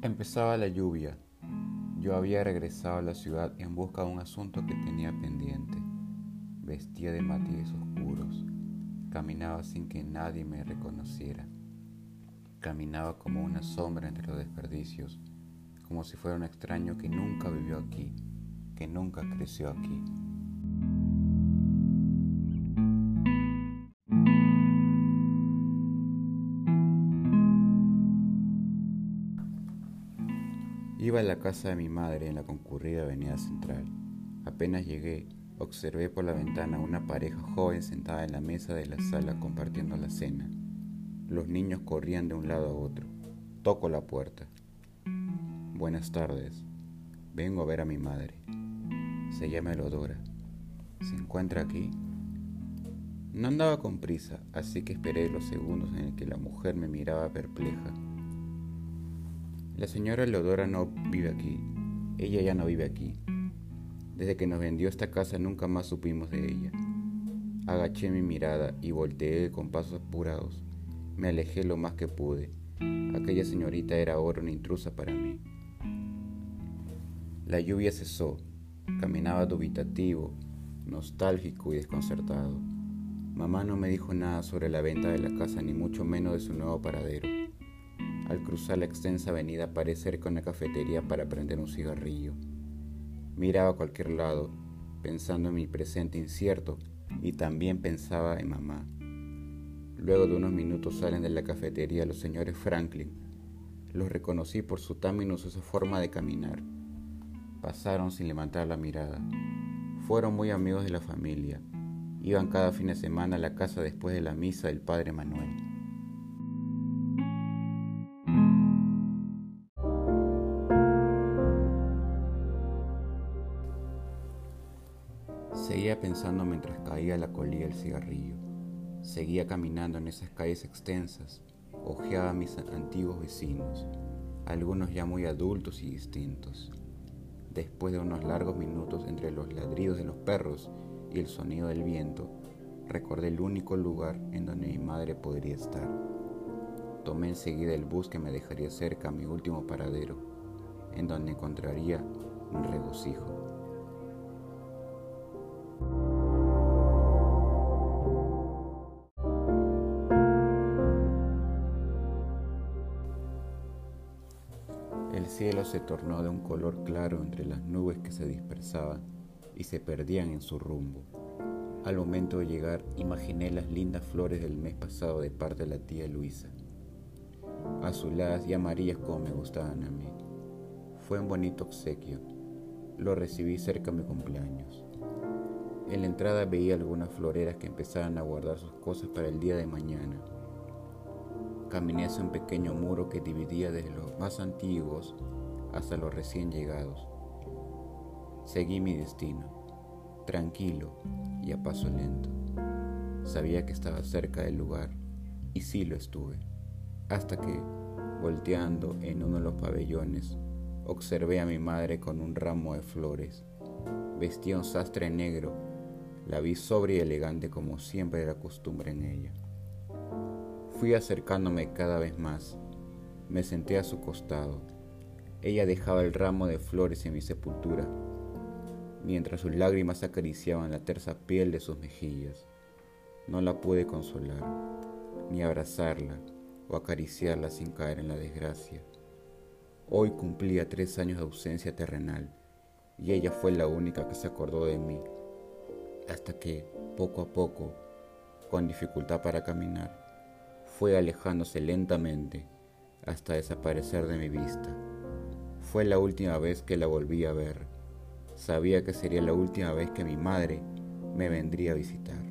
Empezaba la lluvia. Yo había regresado a la ciudad en busca de un asunto que tenía pendiente. Vestía de matices oscuros. Caminaba sin que nadie me reconociera. Caminaba como una sombra entre los desperdicios, como si fuera un extraño que nunca vivió aquí, que nunca creció aquí. Iba a la casa de mi madre en la concurrida avenida central. Apenas llegué, observé por la ventana una pareja joven sentada en la mesa de la sala compartiendo la cena. Los niños corrían de un lado a otro. Toco la puerta. Buenas tardes. Vengo a ver a mi madre. Se llama Elodora. ¿Se encuentra aquí? No andaba con prisa, así que esperé los segundos en el que la mujer me miraba perpleja. La señora Leodora no vive aquí. Ella ya no vive aquí. Desde que nos vendió esta casa nunca más supimos de ella. Agaché mi mirada y volteé con pasos apurados. Me alejé lo más que pude. Aquella señorita era ahora una intrusa para mí. La lluvia cesó. Caminaba dubitativo, nostálgico y desconcertado. Mamá no me dijo nada sobre la venta de la casa, ni mucho menos de su nuevo paradero. Al cruzar la extensa avenida paré cerca una cafetería para prender un cigarrillo. Miraba a cualquier lado, pensando en mi presente incierto, y también pensaba en mamá. Luego de unos minutos salen de la cafetería los señores Franklin. Los reconocí por su tan minuciosa forma de caminar. Pasaron sin levantar la mirada. Fueron muy amigos de la familia. Iban cada fin de semana a la casa después de la misa del padre Manuel. Seguía pensando mientras caía la colilla del cigarrillo. Seguía caminando en esas calles extensas. Ojeaba a mis antiguos vecinos, algunos ya muy adultos y distintos. Después de unos largos minutos entre los ladridos de los perros y el sonido del viento, recordé el único lugar en donde mi madre podría estar. Tomé enseguida el bus que me dejaría cerca a mi último paradero, en donde encontraría un regocijo. El cielo se tornó de un color claro entre las nubes que se dispersaban y se perdían en su rumbo. Al momento de llegar, imaginé las lindas flores del mes pasado de parte de la tía Luisa, azuladas y amarillas como me gustaban a mí. Fue un bonito obsequio. Lo recibí cerca de mi cumpleaños. En la entrada veía algunas floreras que empezaban a guardar sus cosas para el día de mañana. Caminé hacia un pequeño muro que dividía desde los más antiguos hasta los recién llegados. Seguí mi destino, tranquilo y a paso lento. Sabía que estaba cerca del lugar y sí lo estuve, hasta que, volteando en uno de los pabellones, observé a mi madre con un ramo de flores. Vestía un sastre negro la vi sobria y elegante como siempre era costumbre en ella. Fui acercándome cada vez más. Me senté a su costado. Ella dejaba el ramo de flores en mi sepultura, mientras sus lágrimas acariciaban la tersa piel de sus mejillas. No la pude consolar, ni abrazarla o acariciarla sin caer en la desgracia. Hoy cumplía tres años de ausencia terrenal y ella fue la única que se acordó de mí hasta que, poco a poco, con dificultad para caminar, fue alejándose lentamente hasta desaparecer de mi vista. Fue la última vez que la volví a ver. Sabía que sería la última vez que mi madre me vendría a visitar.